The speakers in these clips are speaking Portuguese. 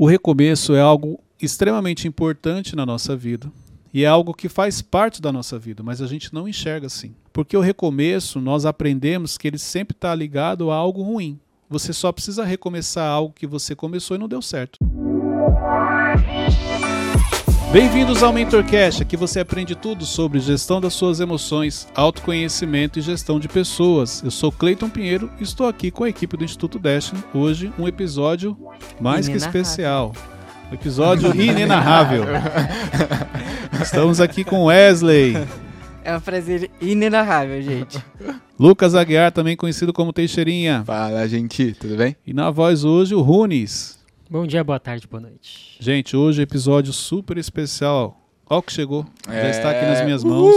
O recomeço é algo extremamente importante na nossa vida e é algo que faz parte da nossa vida, mas a gente não enxerga assim. Porque o recomeço, nós aprendemos que ele sempre está ligado a algo ruim. Você só precisa recomeçar algo que você começou e não deu certo. Bem-vindos ao MentorCast, aqui você aprende tudo sobre gestão das suas emoções, autoconhecimento e gestão de pessoas. Eu sou Cleiton Pinheiro e estou aqui com a equipe do Instituto Destiny. Hoje, um episódio mais que especial. Um episódio inenarrável. Estamos aqui com Wesley. É um prazer inenarrável, gente. Lucas Aguiar, também conhecido como Teixeirinha. Fala, gente, tudo bem? E na voz hoje, o Runes. Bom dia, boa tarde, boa noite. Gente, hoje episódio super especial. Olha o que chegou. Já É. está aqui nas minhas mãos.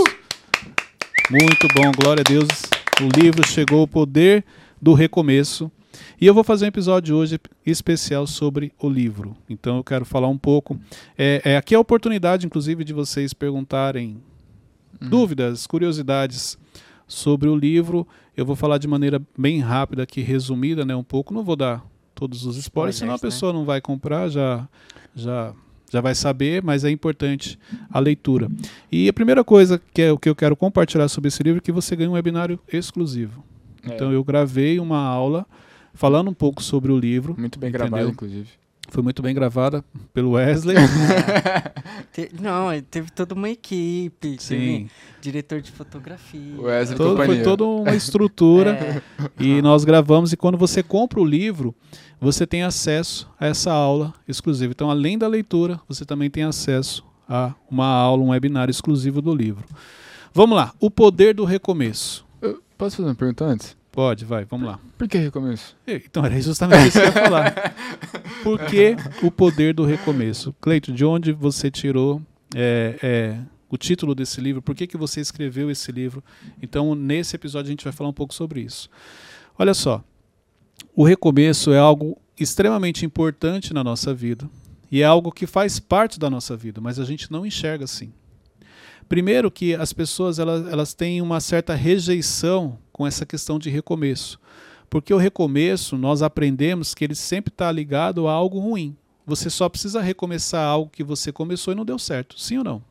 Muito bom, glória a Deus. O livro chegou, o poder do recomeço. E eu vou fazer um episódio hoje especial sobre o livro. Então eu quero falar um pouco. É, é, aqui é a oportunidade, inclusive, de vocês perguntarem dúvidas, curiosidades sobre o livro. Eu vou falar de maneira bem rápida aqui, resumida, né, um pouco. Não vou dar todos os spoilers, Spoilers, senão a né? pessoa não vai comprar, já, já, já vai saber, mas é importante a leitura. E a primeira coisa que é o que eu quero compartilhar sobre esse livro é que você ganha um webinário exclusivo. É, Então eu gravei uma aula falando um pouco sobre o livro. muito bem entendeu? gravado, inclusive. Foi muito bem gravada pelo Wesley. Te- não, teve toda uma equipe, Sim. teve diretor de fotografia. O Wesley Todo- foi toda uma estrutura. É, E nós gravamos, e quando você compra o livro, você tem acesso a essa aula exclusiva. Então, além da leitura, você também tem acesso a uma aula, um webinar exclusivo do livro. Vamos lá, o poder do recomeço. Eu posso fazer uma pergunta antes? Pode, vai, vamos lá. Por que recomeço? Então, era justamente isso que eu ia falar. Por que o poder do recomeço? Cleito, de onde você tirou é, é, o título desse livro? Por que, que você escreveu esse livro? Então, nesse episódio, a gente vai falar um pouco sobre isso. Olha só, o recomeço é algo extremamente importante na nossa vida e é algo que faz parte da nossa vida, mas a gente não enxerga assim. Primeiro que as pessoas elas, elas têm uma certa rejeição com essa questão de recomeço. Porque o recomeço, nós aprendemos que ele sempre está ligado a algo ruim. Você só precisa recomeçar algo que você começou e não deu certo. Sim ou não?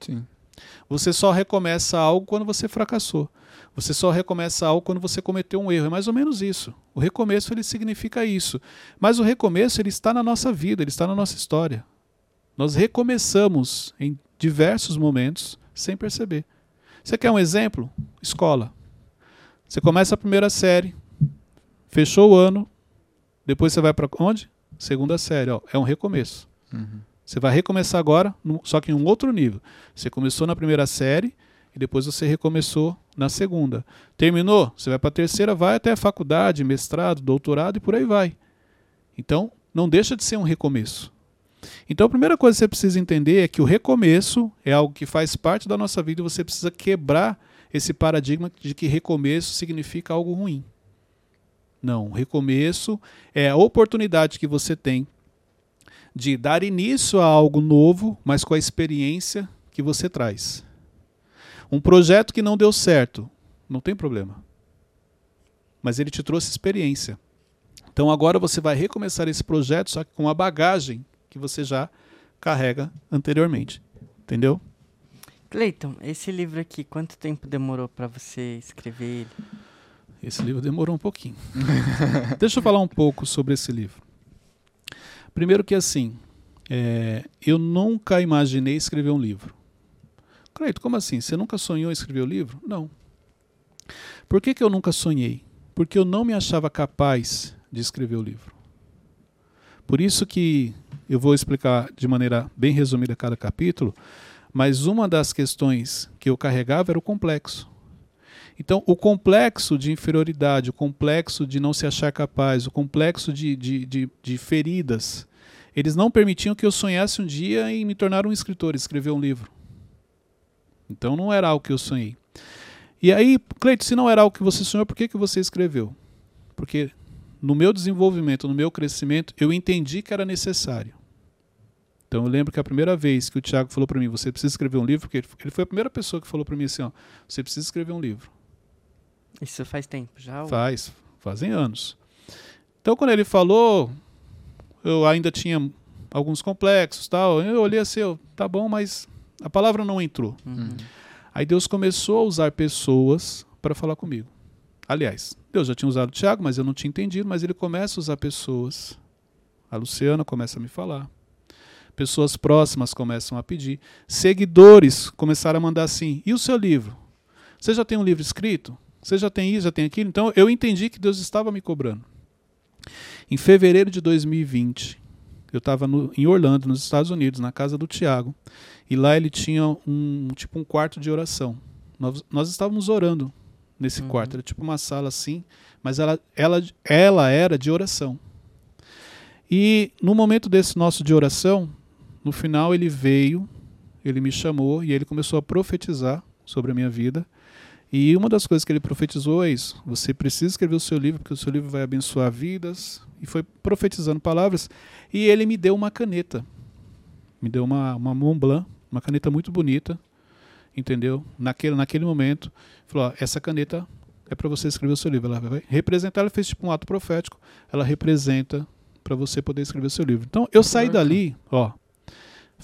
Sim. Você só recomeça algo quando você fracassou. Você só recomeça algo quando você cometeu um erro. É mais ou menos isso. O recomeço ele significa isso. Mas o recomeço ele está na nossa vida, ele está na nossa história. Nós recomeçamos em diversos momentos sem perceber. Você quer um exemplo? Escola. Você começa a primeira série, fechou o ano, depois você vai para onde? Segunda série. Ó, é um recomeço. Uhum. Você vai recomeçar agora, só que em um outro nível. Você começou na primeira série e depois você recomeçou na segunda. Terminou? Você vai para a terceira, vai até a faculdade, mestrado, doutorado e por aí vai. Então, não deixa de ser um recomeço. Então, a primeira coisa que você precisa entender é que o recomeço é algo que faz parte da nossa vida e você precisa quebrar esse paradigma de que recomeço significa algo ruim. Não, recomeço é a oportunidade que você tem de dar início a algo novo, mas com a experiência que você traz. Um projeto que não deu certo, não tem problema. Mas ele te trouxe experiência. Então agora você vai recomeçar esse projeto, só que com a bagagem que você já carrega anteriormente. Entendeu? Cleiton, esse livro aqui, quanto tempo demorou pra você escrever ele? Esse livro demorou um pouquinho. Deixa eu falar um pouco sobre esse livro. Primeiro que assim, é, eu nunca imaginei escrever um livro. Cleito, como assim? Você nunca sonhou em escrever o livro? Não. Por que, que eu nunca sonhei? Porque eu não me achava capaz de escrever o livro. Por isso que eu vou explicar de maneira bem resumida cada capítulo, mas uma das questões que eu carregava era o complexo. Então, o complexo de inferioridade, o complexo de não se achar capaz, o complexo de, de, de, de feridas, eles não permitiam que eu sonhasse um dia em me tornar um escritor, escrever um livro. Então, não era algo que eu sonhei. E aí, Cleito, se não era algo que você sonhou, por que, que você escreveu? Porque no meu desenvolvimento, no meu crescimento, eu entendi que era necessário. Então eu lembro que a primeira vez que o Tiago falou para mim, você precisa escrever um livro, porque ele- foi a primeira pessoa que falou para mim assim, ó, você precisa escrever um livro. Isso faz tempo já? Faz, fazem anos. Então quando ele falou, eu ainda tinha alguns complexos, tal. Eu olhei assim, eu, tá bom, mas a palavra não entrou. Uhum. Aí Deus começou a usar pessoas para falar comigo. Aliás, Deus já tinha usado o Tiago, mas eu não tinha entendido, mas ele começa a usar pessoas. A Luciana começa a me falar. Pessoas próximas começam a pedir. Seguidores começaram a mandar assim: e o seu livro? Você já tem um livro escrito? Você já tem isso, já tem aquilo? Então eu entendi que Deus estava me cobrando. Em fevereiro de 2020, eu estava em Orlando, nos Estados Unidos, na casa do Tiago, e lá ele tinha um tipo um quarto de oração. Nós, nós estávamos orando nesse Uhum. quarto, era tipo uma sala assim, mas ela, ela, ela era de oração. E no momento desse nosso de oração, no final ele veio, ele me chamou e ele começou a profetizar sobre a minha vida. E uma das coisas que ele profetizou é isso: você precisa escrever o seu livro, porque o seu livro vai abençoar vidas. E foi profetizando palavras. E ele me deu uma caneta. Me deu uma, uma Mont Blanc, uma caneta muito bonita, entendeu? Naquele, naquele momento, falou: ó, essa caneta é para você escrever o seu livro. Ela vai representar, ela fez tipo um ato profético, ela representa para você poder escrever o seu livro. Então eu saí dali, ó,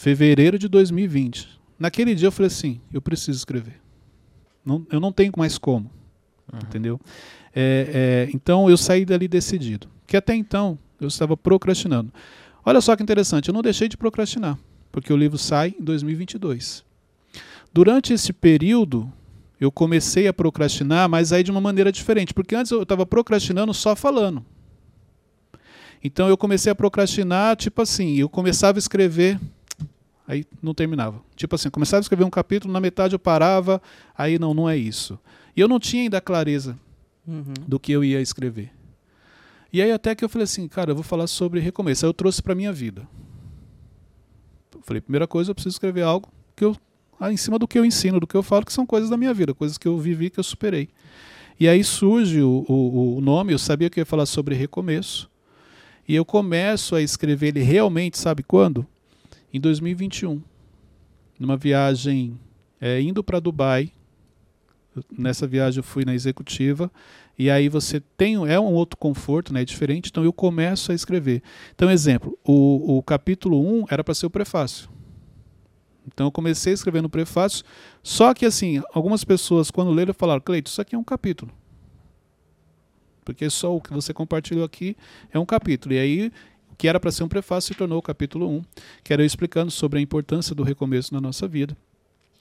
fevereiro de 2020. Naquele dia eu falei assim: eu preciso escrever. Não, eu não tenho mais como, Aham. entendeu? É, é, então eu saí dali decidido. Que até então eu estava procrastinando. Olha só que interessante, eu não deixei de procrastinar, porque o livro sai em 2022. Durante esse período, eu comecei a procrastinar, mas aí de uma maneira diferente, porque antes eu estava procrastinando só falando. Então eu comecei a procrastinar, tipo assim, eu começava a escrever, aí não terminava. Tipo assim, começava a escrever um capítulo, na metade eu parava, aí não, não é isso. E eu não tinha ainda clareza Uhum. do que eu ia escrever. E aí até que eu falei assim, cara, eu vou falar sobre recomeço. Aí eu trouxe para minha vida. Eu falei, primeira coisa, eu preciso escrever algo que eu ah, em cima do que eu ensino, do que eu falo, que são coisas da minha vida, coisas que eu vivi, que eu superei. E aí surge o, o, o nome, eu sabia que eu ia falar sobre recomeço. E eu começo a escrever ele realmente, sabe quando? Em 2021. Numa viagem é, indo para Dubai. Nessa viagem eu fui na executiva. E aí você tem é um outro conforto, né? É diferente. Então eu começo a escrever. Então, exemplo, o, o capítulo 1 era para ser o prefácio. Então eu comecei escrevendo o prefácio. Só que assim, algumas pessoas quando leram falaram, Cleito, isso aqui é um capítulo. Porque só o que você compartilhou aqui é um capítulo. E aí, que era para ser um prefácio se tornou o capítulo 1, que era eu explicando sobre a importância do recomeço na nossa vida.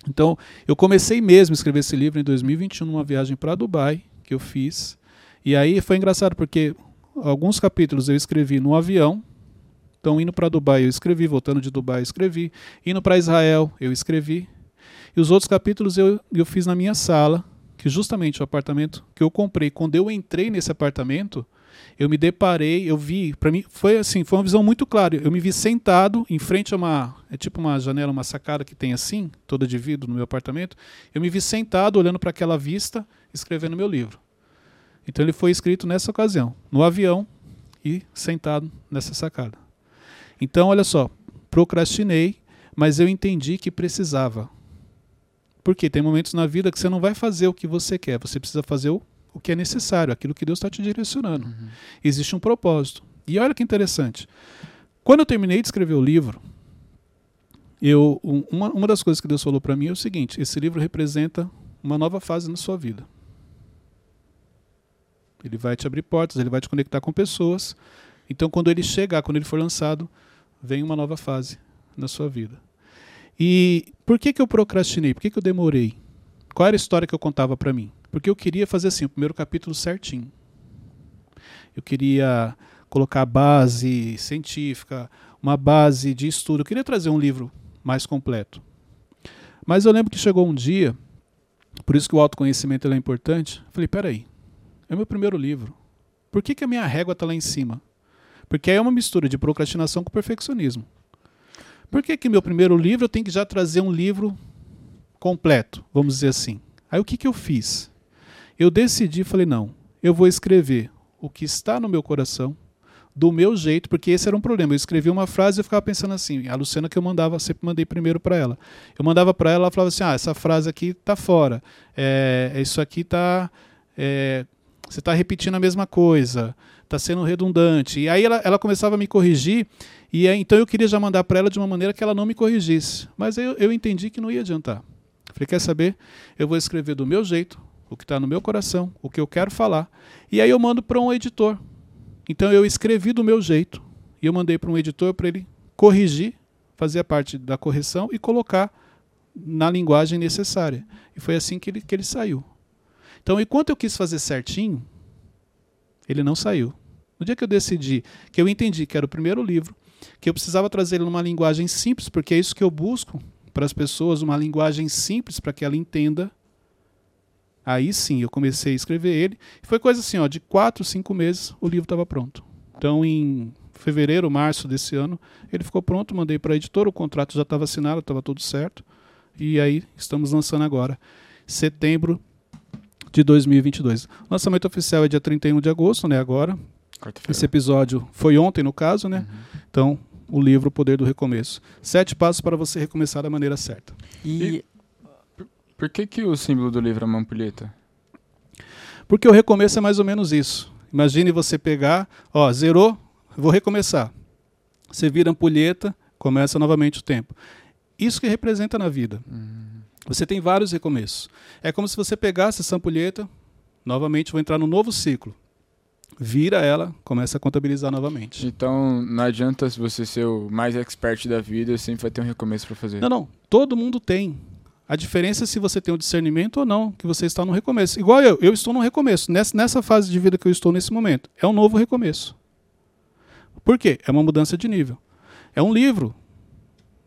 Então, eu comecei mesmo a escrever esse livro em 2021, numa viagem para Dubai, que eu fiz. E aí foi engraçado, porque alguns capítulos eu escrevi no avião. Então, indo para Dubai, eu escrevi. Voltando de Dubai, eu escrevi. Indo para Israel, eu escrevi. E os outros capítulos eu, eu fiz na minha sala, que justamente o apartamento que eu comprei, quando eu entrei nesse apartamento, eu me deparei, eu vi, para mim foi assim, foi uma visão muito clara. Eu me vi sentado em frente a uma, é tipo uma janela, uma sacada que tem assim, toda de vidro no meu apartamento. Eu me vi sentado olhando para aquela vista, escrevendo meu livro. Então ele foi escrito nessa ocasião, no avião e sentado nessa sacada. Então, olha só, procrastinei, mas eu entendi que precisava. Porque tem momentos na vida que você não vai fazer o que você quer, você precisa fazer o, o que é necessário, aquilo que Deus está te direcionando. Uhum. Existe um propósito. E olha que interessante. Quando eu terminei de escrever o livro, eu, um- uma, uma das coisas que Deus falou para mim é o seguinte: esse livro representa uma nova fase na sua vida. Ele vai te abrir portas, ele vai te conectar com pessoas. Então, quando ele chegar, quando ele for lançado, vem uma nova fase na sua vida. E por que, que eu procrastinei? Por que, que eu demorei? Qual era a história que eu contava para mim? Porque eu queria fazer assim, o primeiro capítulo certinho. Eu queria colocar base científica, uma base de estudo. Eu queria trazer um livro mais completo. Mas eu lembro que chegou um dia, por isso que o autoconhecimento é importante. Eu falei, peraí, é meu primeiro livro. Por que, que a minha régua está lá em cima? Porque aí é uma mistura de procrastinação com perfeccionismo. Por que, que meu primeiro livro eu tenho que já trazer um livro completo, vamos dizer assim? Aí o que, que eu fiz? Eu decidi, falei, não, eu vou escrever o que está no meu coração, do meu jeito, porque esse era um problema. Eu escrevia uma frase e eu ficava pensando assim, a Luciana que eu mandava, sempre mandei primeiro para ela. Eu mandava para ela, ela falava assim, ah, essa frase aqui tá fora, é, isso aqui tá... é, Você está repetindo a mesma coisa, está sendo redundante. E aí ela, ela começava a me corrigir, e aí, então eu queria já mandar para ela de uma maneira que ela não me corrigisse. Mas eu, eu entendi que não ia adiantar. Falei, quer saber? Eu vou escrever do meu jeito, o que está no meu coração, o que eu quero falar. E aí eu mando para um editor. Então eu escrevi do meu jeito, e eu mandei para um editor para ele corrigir, fazer a parte da correção e colocar na linguagem necessária. E foi assim que ele, que ele saiu. Então, enquanto eu quis fazer certinho, ele não saiu. No dia que eu decidi, que eu entendi que era o primeiro livro, que eu precisava trazer ele numa linguagem simples, porque é isso que eu busco para as pessoas, uma linguagem simples para que ela entenda. Aí sim, eu comecei a escrever ele. Foi coisa assim, ó, de quatro, cinco meses, o livro estava pronto. Então, em fevereiro, março desse ano, ele ficou pronto, mandei para a editora, o contrato já estava assinado, estava tudo certo. E aí, estamos lançando agora. Setembro de 2022. O lançamento oficial é dia 31 de agosto, né? Agora. Esse episódio foi ontem, no caso, né? Uhum. Então, o livro O Poder do Recomeço. Sete passos para você recomeçar da maneira certa. E, e por que, que o símbolo do livro é uma ampulheta? Porque o recomeço é mais ou menos isso. Imagine você pegar, ó, zerou, vou recomeçar. Você vira ampulheta, começa novamente o tempo. Isso que representa na vida. Uhum. Você tem vários recomeços. É como se você pegasse essa ampulheta, novamente vou entrar no novo ciclo. Vira ela, começa a contabilizar novamente. Então, não adianta você ser o mais expert da vida, sempre vai ter um recomeço para fazer. Não, não. Todo mundo tem. A diferença é se você tem o um discernimento ou não, que você está no recomeço. Igual eu, eu estou no recomeço. Nessa, nessa fase de vida que eu estou nesse momento. É um novo recomeço. Por quê? É uma mudança de nível. É um livro.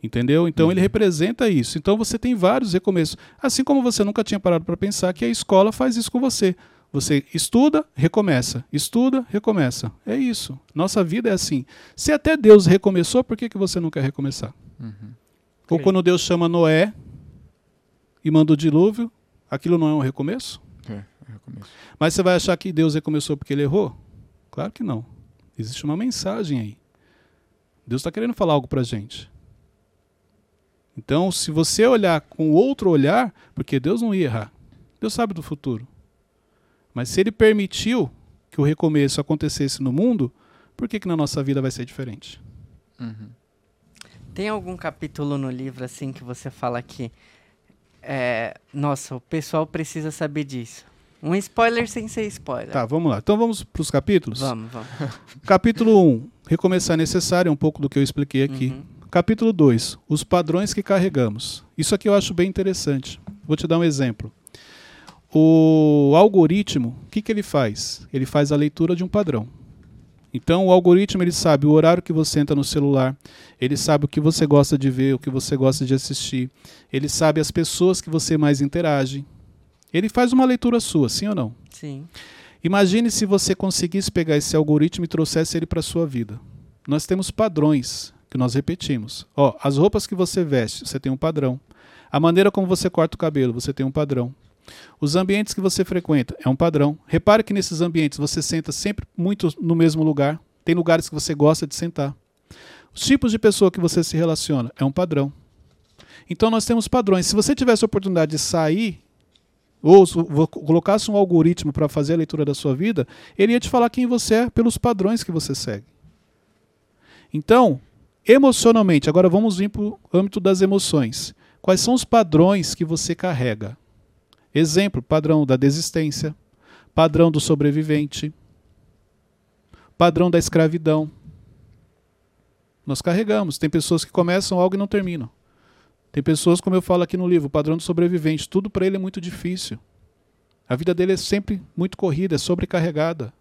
Entendeu? Então ele uhum. representa isso. Então você tem vários recomeços. Assim como você nunca tinha parado para pensar que a escola faz isso com você. Você estuda, recomeça. Estuda, recomeça. É isso. Nossa vida é assim. Se até Deus recomeçou, por que, que você não quer recomeçar? Uhum. Ou quando Deus chama Noé e manda o dilúvio, aquilo não é um recomeço? É, é recomeço. Mas você vai achar que Deus recomeçou porque ele errou? Claro que não. Existe uma mensagem aí. Deus está querendo falar algo para gente. Então, se você olhar com outro olhar, porque Deus não ia errar, Deus sabe do futuro. Mas se Ele permitiu que o recomeço acontecesse no mundo, por que, que na nossa vida vai ser diferente? Uhum. Tem algum capítulo no livro assim que você fala que, é, nossa, o pessoal precisa saber disso? Um spoiler sem ser spoiler. Tá, vamos lá. Então vamos para os capítulos? Vamos, vamos. Capítulo 1. Recomeçar é necessário, é um pouco do que eu expliquei aqui. Uhum. Capítulo 2: Os padrões que carregamos. Isso aqui eu acho bem interessante. Vou te dar um exemplo. O algoritmo, o que, que ele faz? Ele faz a leitura de um padrão. Então, o algoritmo ele sabe o horário que você entra no celular, ele sabe o que você gosta de ver, o que você gosta de assistir, ele sabe as pessoas que você mais interage. Ele faz uma leitura sua, sim ou não? Sim. Imagine se você conseguisse pegar esse algoritmo e trouxesse ele para a sua vida. Nós temos padrões que nós repetimos. Ó, as roupas que você veste, você tem um padrão. A maneira como você corta o cabelo, você tem um padrão. Os ambientes que você frequenta é um padrão. Repare que nesses ambientes você senta sempre muito no mesmo lugar. Tem lugares que você gosta de sentar. Os tipos de pessoa que você se relaciona é um padrão. Então nós temos padrões. Se você tivesse a oportunidade de sair ou colocasse um algoritmo para fazer a leitura da sua vida, ele ia te falar quem você é pelos padrões que você segue. Então, Emocionalmente, agora vamos vir para o âmbito das emoções. Quais são os padrões que você carrega? Exemplo: padrão da desistência, padrão do sobrevivente, padrão da escravidão. Nós carregamos. Tem pessoas que começam algo e não terminam. Tem pessoas, como eu falo aqui no livro, padrão do sobrevivente, tudo para ele é muito difícil. A vida dele é sempre muito corrida, é sobrecarregada.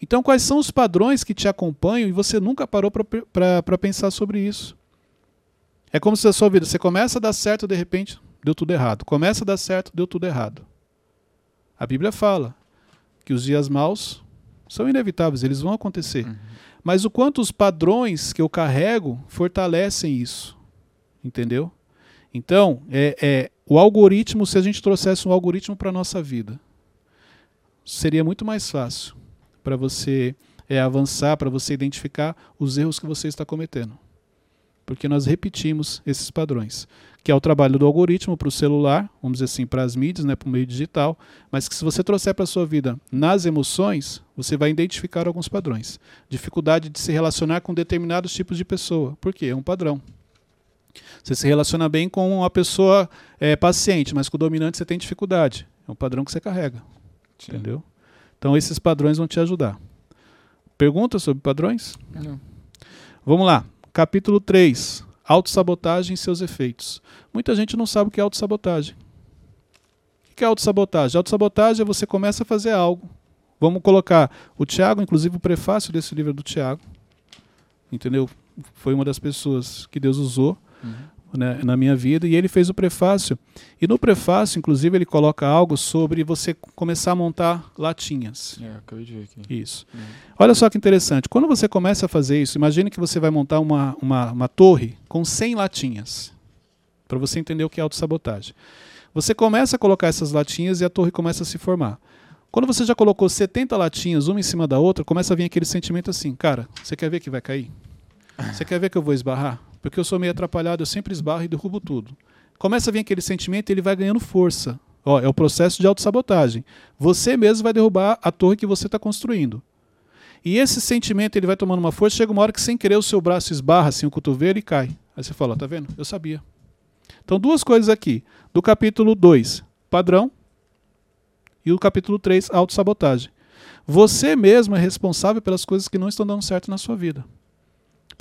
Então, quais são os padrões que te acompanham e você nunca parou para pensar sobre isso? É como se a sua vida, você começa a dar certo, de repente, deu tudo errado. Começa a dar certo, deu tudo errado. A Bíblia fala que os dias maus são inevitáveis, eles vão acontecer. Uhum. Mas o quanto os padrões que eu carrego fortalecem isso. Entendeu? Então, é, é, o algoritmo, se a gente trouxesse um algoritmo para a nossa vida, seria muito mais fácil para você é, avançar, para você identificar os erros que você está cometendo. Porque nós repetimos esses padrões, que é o trabalho do algoritmo para o celular, vamos dizer assim, para as mídias, né, para o meio digital, mas que se você trouxer para a sua vida nas emoções, você vai identificar alguns padrões. Dificuldade de se relacionar com determinados tipos de pessoa. Por quê? É um padrão. Você se relaciona bem com uma pessoa é, paciente, mas com o dominante você tem dificuldade. É um padrão que você carrega. Sim. Entendeu? Então esses padrões vão te ajudar. Pergunta sobre padrões? Não. Vamos lá. Capítulo 3. Autossabotagem e seus efeitos. Muita gente não sabe o que é autossabotagem. O que é autossabotagem? Autossabotagem é você começa a fazer algo. Vamos colocar o Tiago, inclusive o prefácio desse livro é do Tiago. Entendeu? Foi uma das pessoas que Deus usou Uhum. Né, na minha vida e ele fez o prefácio. E no prefácio, inclusive, ele coloca algo sobre você começar a montar latinhas. É, acabei de ver aqui. Isso. Uhum. Olha só que interessante. Quando você começa a fazer isso, imagine que você vai montar uma, uma, uma torre com 100 latinhas. Para você entender o que é autossabotagem. Você começa a colocar essas latinhas e a torre começa a se formar. Quando você já colocou 70 latinhas uma em cima da outra, começa a vir aquele sentimento assim, cara, você quer ver que vai cair? Você quer ver que eu vou esbarrar? Porque eu sou meio atrapalhado, eu sempre esbarro e derrubo tudo. Começa a vir aquele sentimento e ele vai ganhando força. Ó, é o processo de autossabotagem. Você mesmo vai derrubar a torre que você está construindo. E esse sentimento ele vai tomando uma força, chega uma hora que sem querer o seu braço esbarra assim o cotovelo e cai. Aí você fala, tá vendo? Eu sabia. Então duas coisas aqui. Do capítulo 2, padrão, e o capítulo 3, autossabotagem. Você mesmo é responsável pelas coisas que não estão dando certo na sua vida.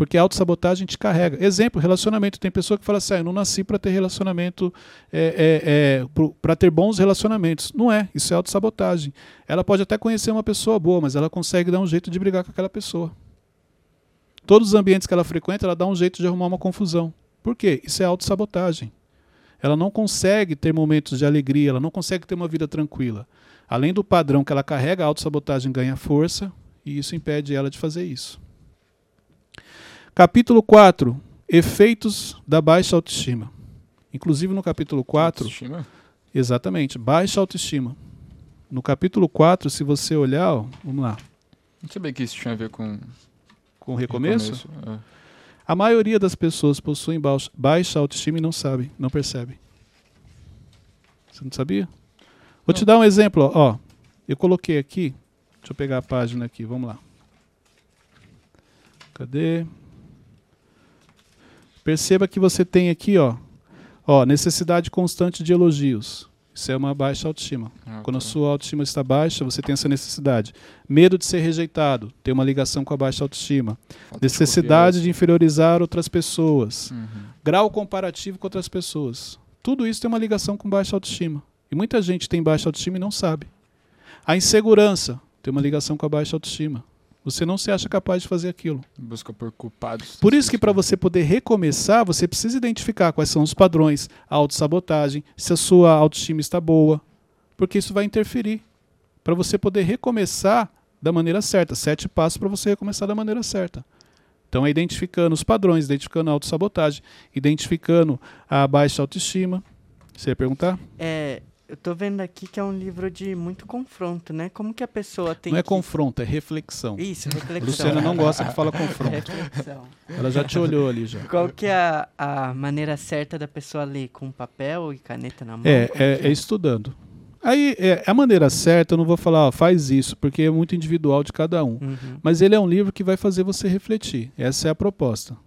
Porque a autossabotagem te carrega. Exemplo, relacionamento. Tem pessoa que fala assim, ah, eu não nasci para ter relacionamento, é, é, é, para ter bons relacionamentos. Não é, isso é autossabotagem. Ela pode até conhecer uma pessoa boa, mas ela consegue dar um jeito de brigar com aquela pessoa. Todos os ambientes que ela frequenta, ela dá um jeito de arrumar uma confusão. Por quê? Isso é autossabotagem. Ela não consegue ter momentos de alegria, ela não consegue ter uma vida tranquila. Além do padrão que ela carrega, a autossabotagem ganha força e isso impede ela de fazer isso. Capítulo 4. Efeitos da baixa autoestima. Inclusive no capítulo 4, Autoestima? exatamente, baixa autoestima. No capítulo 4, se você olhar, ó, vamos lá, Não sabia que isso tinha a ver com com o recomeço, recomeço. É. a maioria das pessoas possuem baixa- autoestima e não sabem, não percebem. Você não sabia? Vou te dar um exemplo, ó. Eu coloquei aqui, deixa eu pegar a página aqui, vamos lá. Cadê? Perceba que você tem aqui, ó, ó, necessidade constante de elogios. Isso é uma baixa autoestima. Ah, Quando a tá. sua autoestima está baixa, você tem essa necessidade. Medo de ser rejeitado, tem uma ligação com a baixa autoestima. Falta de Necessidade de confiança. inferiorizar outras pessoas. Uhum. Grau comparativo com outras pessoas. Tudo isso tem uma ligação com baixa autoestima. E muita gente tem baixa autoestima e não sabe. A insegurança tem uma ligação com a baixa autoestima. Você não se acha capaz de fazer aquilo. Busca por culpados. Por isso que para você poder recomeçar, você precisa identificar quais são os padrões, a autossabotagem, se a sua autoestima está boa, porque isso vai interferir para você poder recomeçar da maneira certa. Sete passos para você recomeçar da maneira certa. Então é identificando os padrões, identificando a autossabotagem, identificando a baixa autoestima. Você ia perguntar? É, eu tô vendo aqui que é um livro de muito confronto, né? Como que a pessoa tem não é que... confronto, é reflexão. Isso, reflexão. Luciana não gosta que fala confronto. Reflexão. Ela já te olhou ali já. Qual que é a, a maneira certa da pessoa ler? Com papel e caneta na mão? É, é, que é estudando. Aí, é, a maneira certa, eu não vou falar, ó, faz isso, porque é muito individual de cada um. Uhum. Mas ele é um livro que vai fazer você refletir. Essa é a proposta.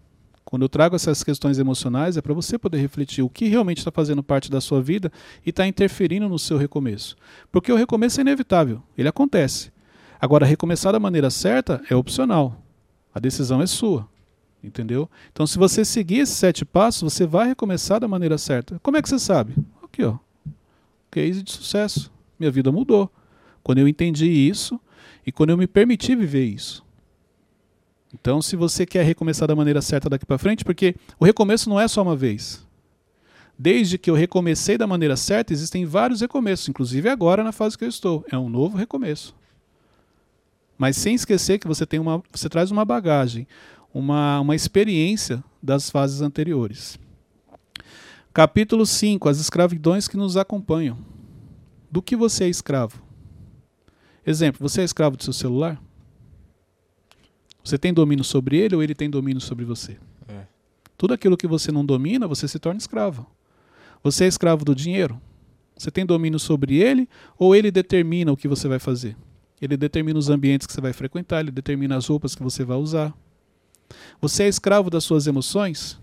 Quando eu trago essas questões emocionais, é para você poder refletir o que realmente está fazendo parte da sua vida e está interferindo no seu recomeço. Porque o recomeço é inevitável, ele acontece. Agora, recomeçar da maneira certa é opcional. A decisão é sua. Entendeu? Então, se você seguir esses sete passos, você vai recomeçar da maneira certa. Como é que você sabe? Aqui, ó. Case de sucesso. Minha vida mudou. Quando eu entendi isso e quando eu me permiti viver isso. Então, se você quer recomeçar da maneira certa daqui para frente, porque o recomeço não é só uma vez. Desde que eu recomecei da maneira certa, existem vários recomeços, inclusive agora na fase que eu estou. É um novo recomeço. Mas sem esquecer que você tem uma, você traz uma bagagem, uma, uma experiência das fases anteriores. Capítulo 5, as escravidões que nos acompanham. Do que você é escravo? Exemplo, você é escravo do seu celular? Você tem domínio sobre ele ou ele tem domínio sobre você? É. Tudo aquilo que você não domina, você se torna escravo. Você é escravo do dinheiro? Você tem domínio sobre ele ou ele determina o que você vai fazer? Ele determina os ambientes que você vai frequentar, ele determina as roupas que você vai usar. Você é escravo das suas emoções?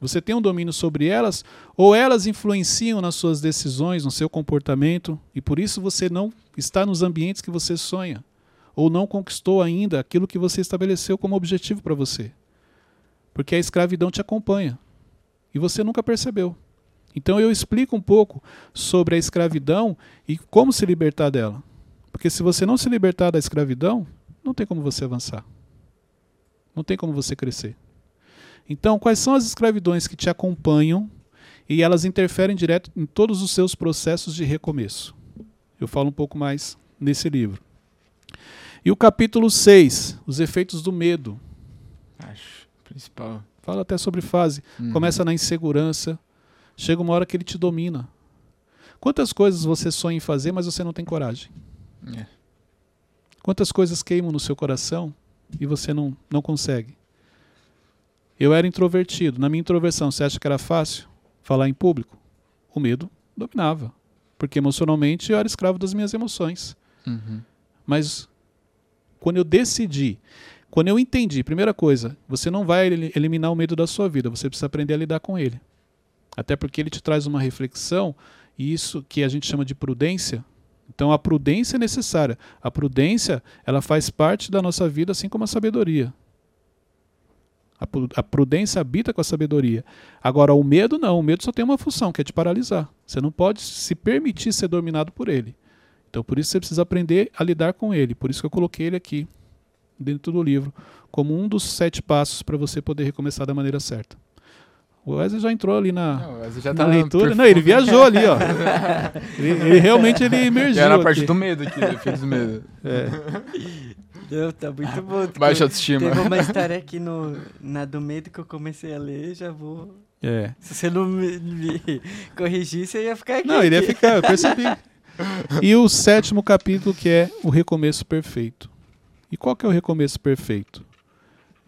Você tem um domínio sobre elas ou elas influenciam nas suas decisões, no seu comportamento e por isso você não está nos ambientes que você sonha ou não conquistou ainda aquilo que você estabeleceu como objetivo para você? Porque a escravidão te acompanha e você nunca percebeu. Então eu explico um pouco sobre a escravidão e como se libertar dela. Porque se você não se libertar da escravidão, não tem como você avançar. Não tem como você crescer. Então, quais são as escravidões que te acompanham e elas interferem direto em todos os seus processos de recomeço? Eu falo um pouco mais nesse livro. E o capítulo 6, os efeitos do medo. Acho. Principal. Fala até sobre fase. Uhum. Começa na insegurança. Chega uma hora que ele te domina. Quantas coisas você sonha em fazer, mas você não tem coragem? É. Quantas coisas queimam no seu coração e você não, não consegue? Eu era introvertido. Na minha introversão, você acha que era fácil falar em público? O medo dominava. Porque emocionalmente eu era escravo das minhas emoções. Uhum. Mas quando eu decidi, quando eu entendi, primeira coisa, você não vai eli- eliminar o medo da sua vida, você precisa aprender a lidar com ele. Até porque ele te traz uma reflexão, e isso que a gente chama de prudência. Então a prudência é necessária. A prudência, ela faz parte da nossa vida, assim como a sabedoria. A prudência habita com a sabedoria. Agora, o medo não. O medo só tem uma função, que é te paralisar. Você não pode se permitir ser dominado por ele. Então, por isso você precisa aprender a lidar com ele. Por isso que eu coloquei ele aqui, dentro do livro, como um dos sete passos para você poder recomeçar da maneira certa. O Wesley já entrou ali na, Não, na tá leitura. Não, ele viajou ali, ó. ele, ele realmente ele emergiu. Já na parte aqui. do medo aqui, do efeito do medo. É. Não, tá muito bom. Baixa autoestima. Teve uma história aqui no, na do medo que eu comecei a ler, já vou. É. Se você não me, me corrigir, você ia ficar aqui. Não, ele ia ficar, eu percebi. E o sétimo capítulo que é o recomeço perfeito. E qual que é o recomeço perfeito?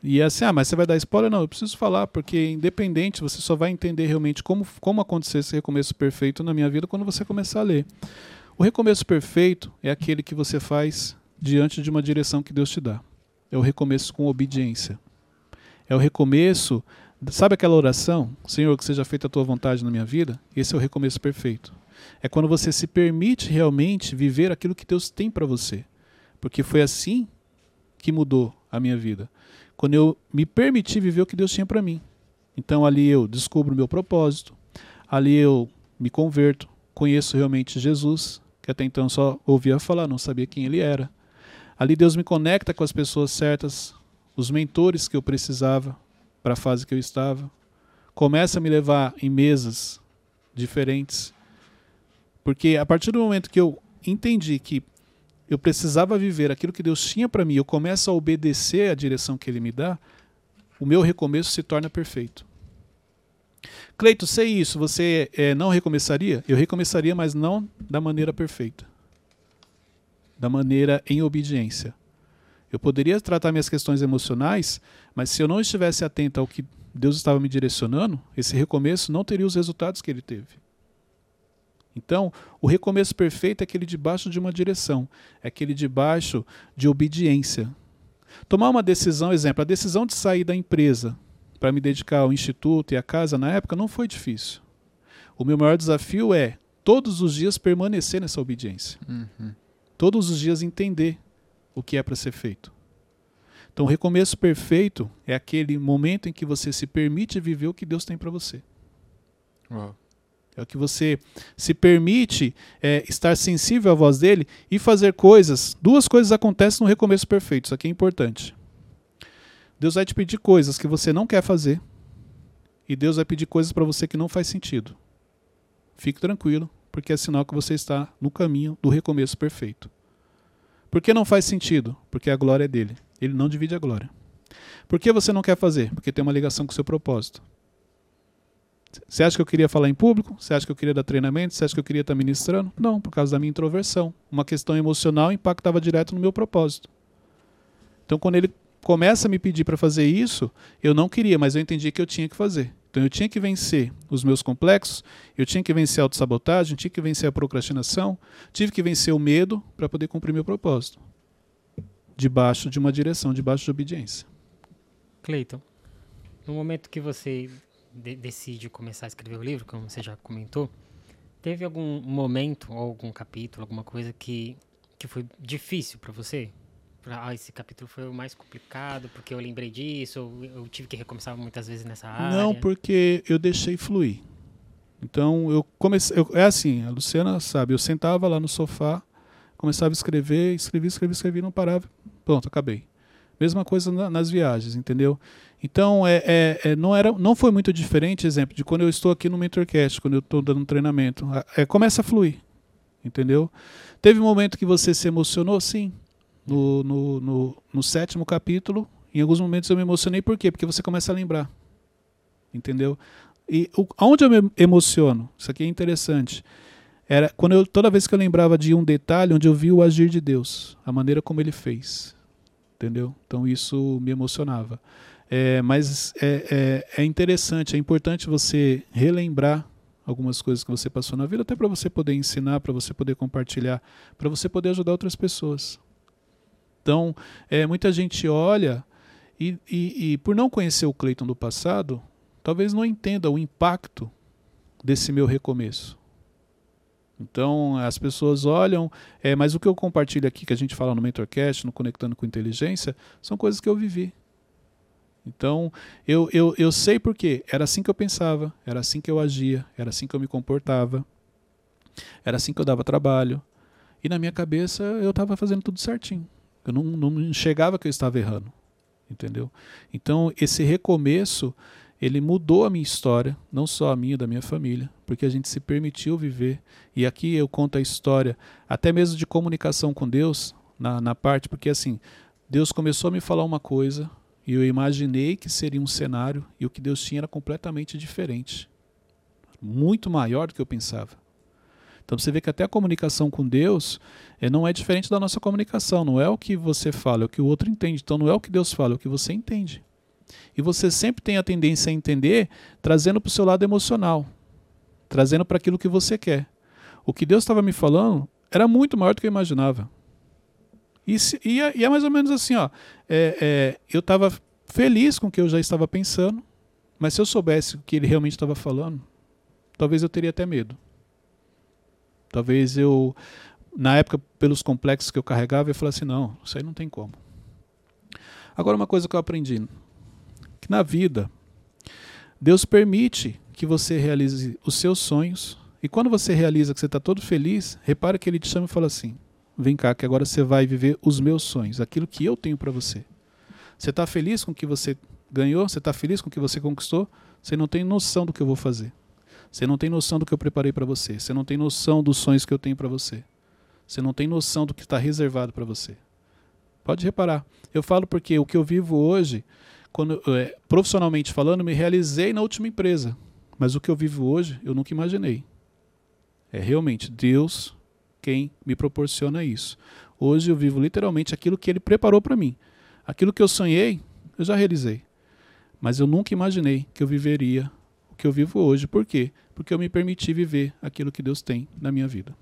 E é assim, ah, mas você vai dar spoiler? Não, eu preciso falar, porque independente, você só vai entender realmente como, como aconteceu esse recomeço perfeito na minha vida quando você começar a ler. O recomeço perfeito é aquele que você faz diante de uma direção que Deus te dá. É o recomeço com obediência. É o recomeço, sabe aquela oração? Senhor, que seja feita a tua vontade na minha vida? Esse é o recomeço perfeito. É quando você se permite realmente viver aquilo que Deus tem para você. Porque foi assim que mudou a minha vida. Quando eu me permiti viver o que Deus tinha para mim. Então ali eu descubro o meu propósito, ali eu me converto, conheço realmente Jesus, que até então só ouvia falar, não sabia quem ele era. Ali Deus me conecta com as pessoas certas, os mentores que eu precisava para a fase que eu estava. Começa a me levar em mesas diferentes. Porque a partir do momento que eu entendi que eu precisava viver aquilo que Deus tinha para mim, eu começo a obedecer a direção que Ele me dá, o meu recomeço se torna perfeito. Cleito, sei isso, você eh, não recomeçaria? Eu recomeçaria, mas não da maneira perfeita. Da maneira em obediência. Eu poderia tratar minhas questões emocionais, mas se eu não estivesse atento ao que Deus estava me direcionando, esse recomeço não teria os resultados que ele teve. Então, o recomeço perfeito é aquele debaixo de uma direção, é aquele debaixo de obediência. Tomar uma decisão, exemplo, a decisão de sair da empresa para me dedicar ao instituto e à casa na época não foi difícil. O meu maior desafio é todos os dias permanecer nessa obediência. Uhum. Todos os dias entender o que é para ser feito. Então, o recomeço perfeito é aquele momento em que você se permite viver o que Deus tem para você. Uau. É o que você se permite é, estar sensível à voz dele e fazer coisas. Duas coisas acontecem no recomeço perfeito, isso aqui é importante. Deus vai te pedir coisas que você não quer fazer e Deus vai pedir coisas para você que não faz sentido. Fique tranquilo, porque é sinal que você está no caminho do recomeço perfeito. Por que não faz sentido? Porque a glória é dele. Ele não divide a glória. Por que você não quer fazer? Porque tem uma ligação com o seu propósito. Você acha que eu queria falar em público? Você acha que eu queria dar treinamento? Você acha que eu queria estar ministrando? Não, por causa da minha introversão. Uma questão emocional impactava direto no meu propósito. Então, quando ele começa a me pedir para fazer isso, eu não queria, mas eu entendi que eu tinha que fazer. Então eu tinha que vencer os meus complexos, eu tinha que vencer a autossabotagem, tinha que vencer a procrastinação, tive que vencer o medo para poder cumprir meu propósito. Debaixo de uma direção, debaixo de obediência. Cleiton, no momento que você de decide começar a escrever o livro, como você já comentou, teve algum momento, ou algum capítulo, alguma coisa que, que foi difícil para você? ah, esse capítulo foi o mais complicado porque eu lembrei disso, eu tive que recomeçar muitas vezes nessa área? Não, porque eu deixei fluir. Então eu comecei, eu, é assim, a Luciana sabe, eu sentava lá no sofá, começava a escrever, escrevi, escrevi, escrevi, não parava, pronto, acabei. Mesma coisa na, nas viagens, entendeu? Então é, é, é, não era, não foi muito diferente, exemplo, de quando eu estou aqui no Mentorcast, quando eu estou dando um treinamento, é, começa a fluir, entendeu? Teve um momento que você se emocionou, sim, no, no, no, no, sétimo capítulo, em alguns momentos eu me emocionei, por quê? Porque você começa a lembrar. Entendeu? E o, onde eu me emociono, isso aqui é interessante, era quando eu, toda vez que eu lembrava de um detalhe onde eu vi o agir de Deus, a maneira como ele fez. Entendeu? Então isso me emocionava. É, mas é, é, é interessante, é importante você relembrar algumas coisas que você passou na vida, até para você poder ensinar, para você poder compartilhar, para você poder ajudar outras pessoas. Então, é, muita gente olha e, e, e, por não conhecer o Cleiton do passado, talvez não entenda o impacto desse meu recomeço. Então, as pessoas olham, é, mas o que eu compartilho aqui, que a gente fala no Mentorcast, no Conectando com Inteligência, são coisas que eu vivi. Então, eu, eu, eu sei porque era assim que eu pensava, era assim que eu agia, era assim que eu me comportava, era assim que eu dava trabalho. E na minha cabeça eu estava fazendo tudo certinho. Eu não, não enxergava que eu estava errando, entendeu? Então esse recomeço ele mudou a minha história, não só a minha, da minha família, porque a gente se permitiu viver. E aqui eu conto a história, até mesmo de comunicação com Deus, na, na parte, porque assim, Deus começou a me falar uma coisa, e eu imaginei que seria um cenário, e o que Deus tinha era completamente diferente. Muito maior do que eu pensava. Então você vê que até a comunicação com Deus é, não é diferente da nossa comunicação. Não é o que você fala, é o que o outro entende. Então não é o que Deus fala, é o que você entende. E você sempre tem a tendência a entender trazendo para o seu lado emocional, trazendo para aquilo que você quer. O que Deus estava me falando era muito maior do que eu imaginava. E, se, e, é, e é, mais ou menos assim, ó. É, é, eu estava feliz com o que eu já estava pensando, mas se eu soubesse o que ele realmente estava falando, talvez eu teria até medo. Talvez eu, na época, pelos complexos que eu carregava, eu falasse não, isso aí não tem como. Agora, uma coisa que eu aprendi, na vida, Deus permite que você realize os seus sonhos, e quando você realiza que você está todo feliz, repara que Ele te chama e fala assim, vem cá, que agora você vai viver os meus sonhos, aquilo que eu tenho para você. Você está feliz com o que você ganhou? Você está feliz com o que você conquistou? Você não tem noção do que eu vou fazer. Você não tem noção do que eu preparei para você. Você não tem noção dos sonhos que eu tenho para você. Você não tem noção do que está reservado para você. Pode reparar. Eu falo porque o que eu vivo hoje, quando é, profissionalmente falando, me realizei na última empresa. Mas o que eu vivo hoje, eu nunca imaginei. É realmente Deus quem me proporciona isso. Hoje eu vivo literalmente aquilo que Ele preparou para mim. Aquilo que eu sonhei, eu já realizei. Mas eu nunca imaginei que eu viveria que eu vivo hoje. Por quê? Porque eu me permiti viver aquilo que Deus tem na minha vida.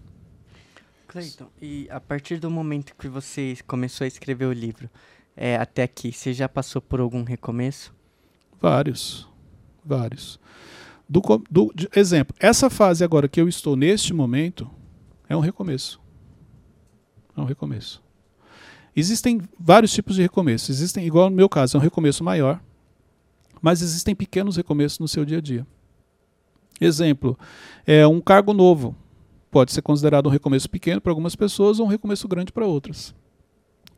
Cleiton, e a partir do momento que você começou a escrever o livro, é, até aqui, você já passou por algum recomeço? Vários, vários. Do, do de, exemplo, essa fase agora que eu estou neste momento é um recomeço. É um recomeço. Existem vários tipos de recomeço. Existem, igual no meu caso, é um recomeço maior, mas existem pequenos recomeços no seu dia a dia. Exemplo, é um cargo novo. Pode ser considerado um recomeço pequeno para algumas pessoas ou um recomeço grande para outras.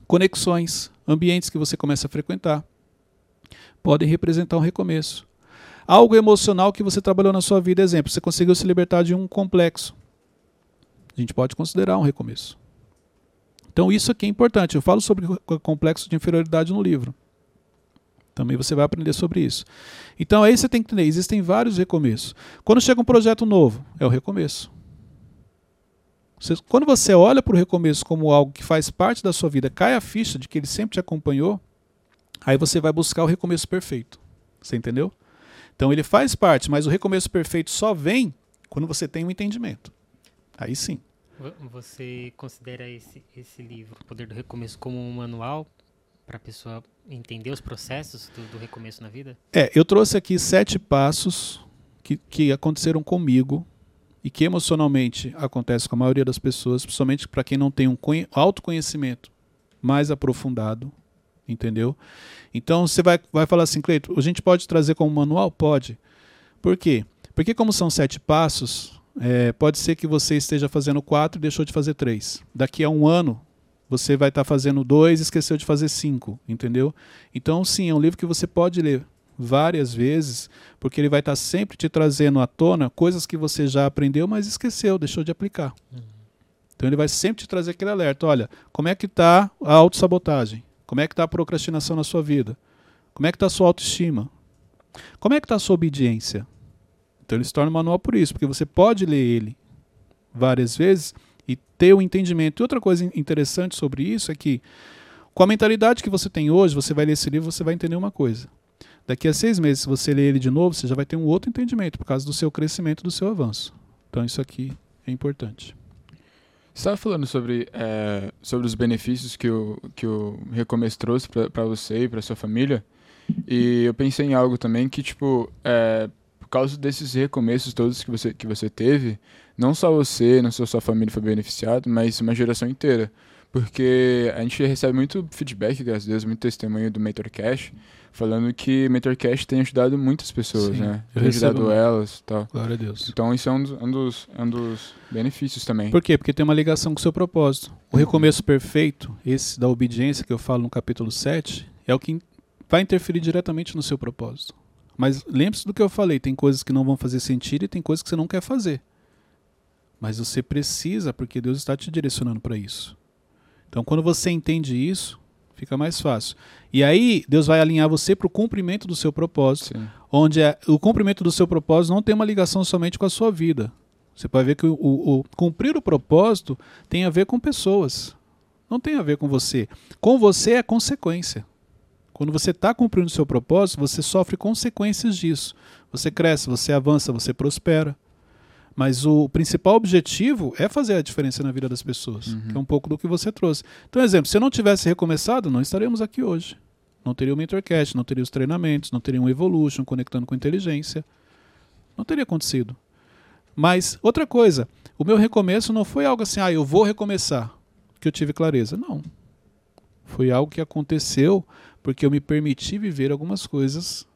Conexões, ambientes que você começa a frequentar, podem representar um recomeço. Algo emocional que você trabalhou na sua vida, exemplo, você conseguiu se libertar de um complexo. A gente pode considerar um recomeço. Então isso aqui é importante. Eu falo sobre o complexo de inferioridade no livro. Também você vai aprender sobre isso. Então aí você tem que entender, existem vários recomeços. Quando chega um projeto novo, é o recomeço. Você, quando você olha para o recomeço como algo que faz parte da sua vida, cai a ficha de que ele sempre te acompanhou, Aí você vai buscar o recomeço perfeito. Você entendeu? Então ele faz parte, mas o recomeço perfeito só vem quando você tem um entendimento. Aí sim. Vo- Você considera esse, esse livro, O Poder do Recomeço, como um manual para a pessoa entender os processos do, do recomeço na vida? É, eu trouxe aqui sete passos que, que aconteceram comigo e que emocionalmente acontece com a maioria das pessoas, principalmente para quem não tem um conhe- autoconhecimento mais aprofundado, entendeu? Então você vai, vai falar assim, Cleito, a gente pode trazer como manual? Pode. Por quê? Porque como são sete passos, é, pode ser que você esteja fazendo quatro e deixou de fazer três. Daqui a um ano, você vai estar fazendo dois e esqueceu de fazer cinco, entendeu? Então, sim, é um livro que você pode ler várias vezes, porque ele vai estar sempre te trazendo à tona coisas que você já aprendeu, mas esqueceu, deixou de aplicar. Então ele vai sempre te trazer aquele alerta, olha, como é que está a autossabotagem? Como é que está a procrastinação na sua vida? Como é que está a sua autoestima? Como é que está a sua obediência? Então ele se torna um manual por isso, porque você pode ler ele várias vezes e ter o entendimento. E outra coisa in- interessante sobre isso é que com a mentalidade que você tem hoje, você vai ler esse livro, você vai entender uma coisa. Daqui a seis meses, se você ler ele de novo, você já vai ter um outro entendimento por causa do seu crescimento, do seu avanço. Então isso aqui é importante. Você estava falando sobre, é, sobre os benefícios que o, que o Recomeço trouxe para você e para sua família. E eu pensei em algo também que, tipo, é, por causa desses recomeços todos que você, que você teve, não só você, não só sua família foi beneficiado, mas uma geração inteira. Porque a gente recebe muito feedback, graças a Deus, muito testemunho do MentorCast, falando que MentorCast tem ajudado muitas pessoas, Sim, né? eu Tem ajudado muito. elas e tal. Glória a Deus. Então isso é um dos, um dos, um dos benefícios também. Por quê? Porque tem uma ligação com o seu propósito. O recomeço perfeito, esse da obediência que eu falo no capítulo 7, é o que vai interferir diretamente no seu propósito. Mas lembre-se do que eu falei, tem coisas que não vão fazer sentido e tem coisas que você não quer fazer. Mas você precisa, porque Deus está te direcionando para isso. Então, quando você entende isso, fica mais fácil. E aí, Deus vai alinhar você para o cumprimento do seu propósito Sim. onde é- o cumprimento do seu propósito não tem uma ligação somente com a sua vida. Você pode ver que o, o- o cumprir o propósito tem a ver com pessoas, não tem a ver com você. Com você é consequência. Quando você está cumprindo o seu propósito, você sofre consequências disso. Você cresce, você avança, você prospera. Mas o principal objetivo é fazer a diferença na vida das pessoas, Uhum. que é um pouco do que você trouxe. Então, exemplo, se eu não tivesse recomeçado, não estaríamos aqui hoje. Não teria o MentorCast, não teria os treinamentos, não teria um Evolution conectando com inteligência. Não teria acontecido. Mas, outra coisa, o meu recomeço não foi algo assim, ah, eu vou recomeçar, que eu tive clareza. Não. Foi algo que aconteceu porque eu me permiti viver algumas coisas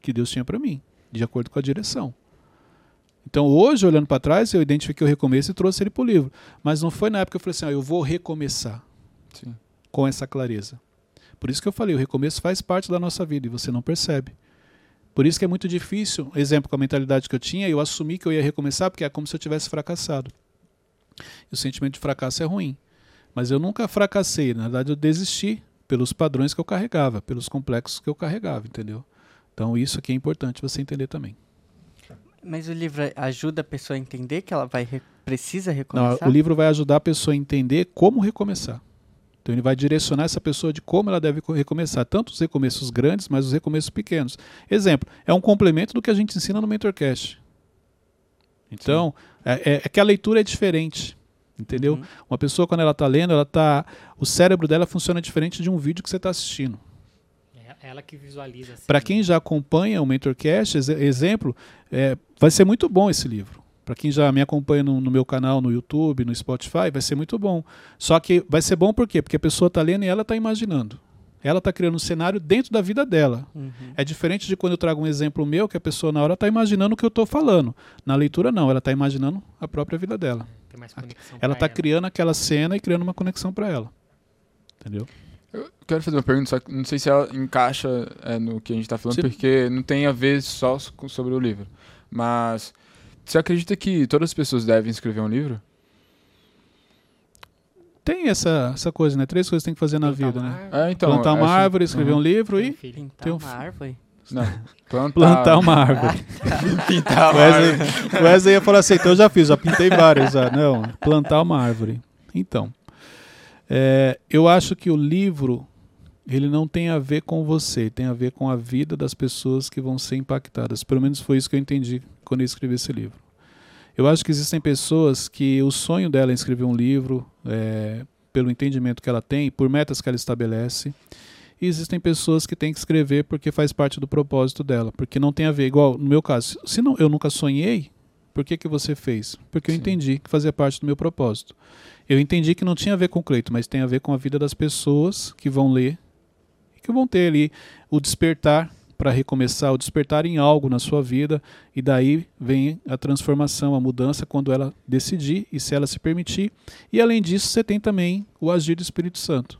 que Deus tinha para mim, de acordo com a direção. Então, hoje, olhando para trás, eu identifiquei o recomeço e trouxe ele para o livro. Mas não foi na época que eu falei assim, ah, eu vou recomeçar Sim. com essa clareza. Por isso que eu falei, o recomeço faz parte da nossa vida e você não percebe. Por isso que é muito difícil, exemplo, com a mentalidade que eu tinha, eu assumi que eu ia recomeçar porque é como se eu tivesse fracassado. E o sentimento de fracasso é ruim. Mas eu nunca fracassei, na verdade eu desisti pelos padrões que eu carregava, pelos complexos que eu carregava, entendeu? Então isso aqui é importante você entender também. Mas o livro ajuda a pessoa a entender que ela vai re- precisa Não, recomeçar? o livro vai ajudar a pessoa a entender como recomeçar. Então ele vai direcionar essa pessoa de como ela deve co- recomeçar, tanto os recomeços grandes, mas os recomeços pequenos. Exemplo, é um complemento do que a gente ensina no MentorCast. Então, é, é- é que a leitura é diferente, entendeu? Uhum. Uma pessoa quando ela está lendo, ela tá, o cérebro dela funciona diferente de um vídeo que você está assistindo. Ela que visualiza. Assim, Para quem já acompanha o MentorCast, ex- exemplo, é, vai ser muito bom esse livro. Para quem já me acompanha no, no meu canal, no YouTube, no Spotify, vai ser muito bom. Só que vai ser bom por quê? Porque a pessoa está lendo e ela está imaginando. Ela está criando um cenário dentro da vida dela. Uhum. É diferente de quando eu trago um exemplo meu, que a pessoa na hora está imaginando o que eu estou falando. Na leitura, não. Ela está imaginando a própria vida dela. Ela está criando aquela cena e criando uma conexão para ela. Entendeu? Eu quero fazer uma pergunta, só que não sei se ela encaixa é, no que a gente tá falando, Sim. porque não tem a ver só sobre o livro. Mas você acredita que todas as pessoas devem escrever um livro? Tem essa, essa coisa, né? Três coisas que tem que fazer na Plantar vida, uma né? É, então, plantar uma acho- árvore, escrever Uhum. um livro e. Pintar um uma árvore? Não, plantar, plantar uma árvore. pintar O uma Wesley, árvore. o Wesley ia falar assim, então eu já fiz, já pintei várias. Já. Não, plantar uma árvore. Então, é, eu acho que o livro ele não tem a ver com você, tem a ver com a vida das pessoas que vão ser impactadas. Pelo menos foi isso que eu entendi quando eu escrevi esse livro. Eu acho que existem pessoas que o sonho dela é escrever um livro, é, pelo entendimento que ela tem, por metas que ela estabelece. E existem pessoas que têm que escrever porque faz parte do propósito dela, porque não tem a ver, igual no meu caso, se não, eu nunca sonhei, por que, que você fez? Porque eu Sim. entendi que fazia parte do meu propósito. Eu entendi que não tinha a ver com o Cleito, mas tem a ver com a vida das pessoas que vão ler e que vão ter ali o despertar para recomeçar, o despertar em algo na sua vida, e daí vem a transformação, a mudança quando ela decidir e se ela se permitir. E além disso, você tem também o agir do Espírito Santo,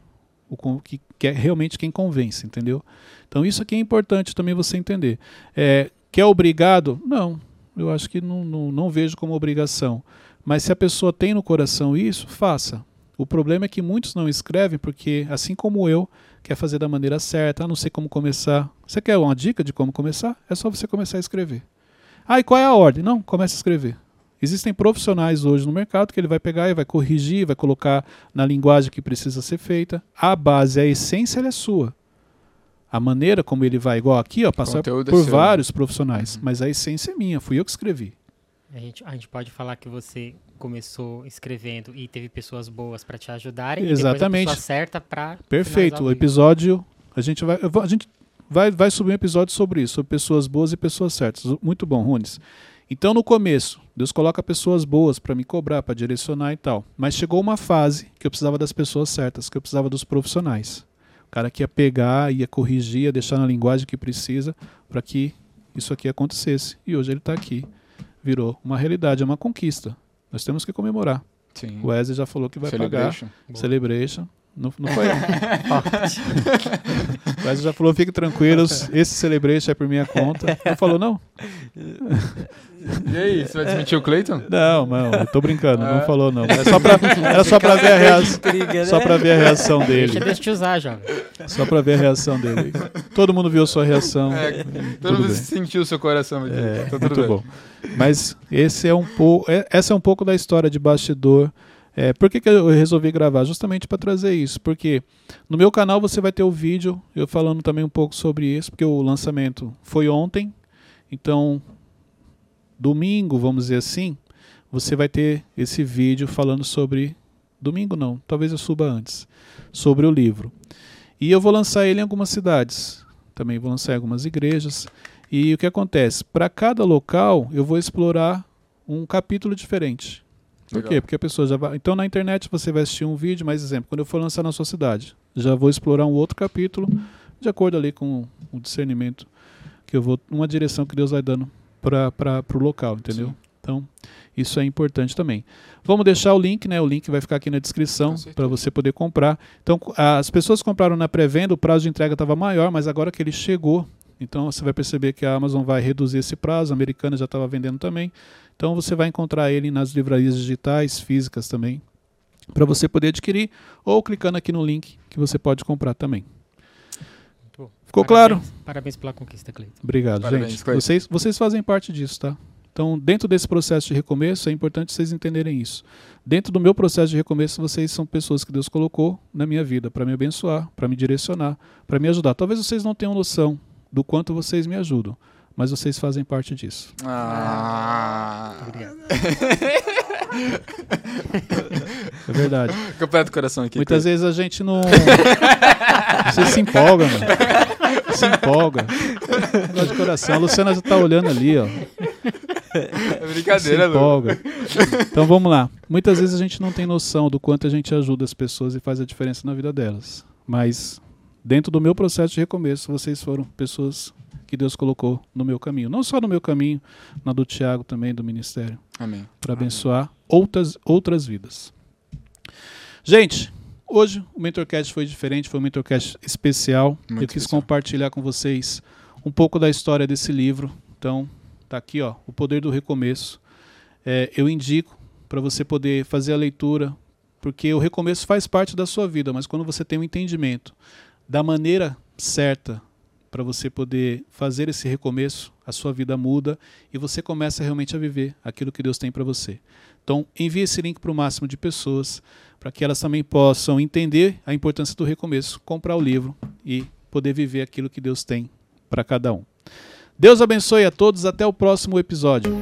o que, que é realmente quem convence, entendeu? Então isso aqui é importante também você entender. É, que é obrigado? Não, eu acho que não, não, não vejo como obrigação. Mas se a pessoa tem no coração isso, faça. O problema é que muitos não escrevem porque, assim como eu, quer fazer da maneira certa, não sei como começar. Você quer uma dica de como começar? É só você começar a escrever. Ah, e qual é a ordem? Não, comece a escrever. Existem profissionais hoje no mercado que ele vai pegar e vai corrigir, vai colocar na linguagem que precisa ser feita. A base, a essência, ela é sua. A maneira como ele vai, igual aqui, ó, passar Conteúdo é por seu. vários profissionais. Uhum. Mas a essência é minha, fui eu que escrevi. A gente, a gente pode falar que você começou escrevendo e teve pessoas boas para te ajudarem. Exatamente. E depois a pessoa certa para Perfeito. O episódio. A gente vai. A gente vai, vai subir um episódio sobre isso, sobre pessoas boas e pessoas certas. Muito bom, Runes. Então, no começo, Deus coloca pessoas boas para me cobrar, para direcionar e tal. Mas chegou uma fase que eu precisava das pessoas certas, que eu precisava dos profissionais. O cara que ia pegar, ia corrigir, ia deixar na linguagem que precisa para que isso aqui acontecesse. E hoje ele está aqui. Virou uma realidade, é uma conquista. Nós temos que comemorar. Sim. O Wesley já falou que vai pagar. Celebration. Boa. Celebration. Não, não foi. Wesley já falou, fiquem tranquilos, esse Celebration é por minha conta. Não falou, não? E aí, você vai desmentir o Clayton? Não, não, eu tô brincando, não É. falou, não. Era só pra, era só pra ver a reação. Intriga, Só né? pra ver a reação dele. Deixa te usar, jovem. Só pra ver a reação dele. Todo mundo viu a sua reação. É, Todo mundo bem. sentiu o seu coração aqui. É, tá tudo muito bem. bom. Mas esse é um pouco, é- essa é um pouco da história de bastidor. É, por que, que eu resolvi gravar? Justamente para trazer isso. Porque no meu canal você vai ter o vídeo, eu falando também um pouco sobre isso, porque o lançamento foi ontem. Então, domingo, vamos dizer assim, você vai ter esse vídeo falando sobre. Domingo não, talvez eu suba antes. Sobre o livro. E eu vou lançar ele em algumas cidades. Também vou lançar em algumas igrejas. E o que acontece? Para cada local, eu vou explorar um capítulo diferente. Por quê? Porque a pessoa já vai. Então, na internet, você vai assistir um vídeo, mais exemplo, quando eu for lançar na sua cidade, já vou explorar um outro capítulo, de acordo ali com o discernimento que eu vou. Uma direção que Deus vai dando para o local, entendeu? Sim. Então, isso é importante também. Vamos deixar o link, né? O link vai ficar aqui na descrição para você poder comprar. Então, as pessoas compraram na pré-venda, o prazo de entrega estava maior, mas agora que ele chegou, então você vai perceber que a Amazon vai reduzir esse prazo, a americana já estava vendendo também. Então você vai encontrar ele nas livrarias digitais, físicas também, para você poder adquirir, ou clicando aqui no link que você pode comprar também. Ficou Parabéns- claro? Parabéns pela conquista, Cleiton. Obrigado, Parabéns, gente. Cleiton. Vocês, vocês fazem parte disso, tá? Então, dentro desse processo de recomeço, é importante vocês entenderem isso. Dentro do meu processo de recomeço, vocês são pessoas que Deus colocou na minha vida para me abençoar, para me direcionar, para me ajudar. Talvez vocês não tenham noção do quanto vocês me ajudam, mas vocês fazem parte disso. Ah. Obrigado. É verdade. Completo o coração aqui. Muitas vezes a gente não. Você se empolga, mano. Se empolga. Negócio de coração. A Luciana já tá olhando ali, ó. É Se brincadeira, Lu. empolga. Então vamos lá. Muitas vezes a gente não tem noção do quanto a gente ajuda as pessoas e faz a diferença na vida delas. Mas dentro do meu processo de recomeço, vocês foram pessoas que Deus colocou no meu caminho. Não só no meu caminho, na do Tiago também, do ministério Amém. para abençoar outras, outras vidas. Gente, hoje o Mentorcast foi diferente, foi um Mentorcast especial. Muito Eu quis especial. compartilhar com vocês um pouco da história desse livro. Então, tá aqui, ó, O Poder do Recomeço. É, eu indico para você poder fazer a leitura, porque o recomeço faz parte da sua vida, mas quando você tem um entendimento da maneira certa para você poder fazer esse recomeço, a sua vida muda e você começa realmente a viver aquilo que Deus tem para você. Então, envie esse link para o máximo de pessoas, para que elas também possam entender a importância do recomeço, comprar o livro e poder viver aquilo que Deus tem para cada um. Deus abençoe a todos, até o próximo episódio.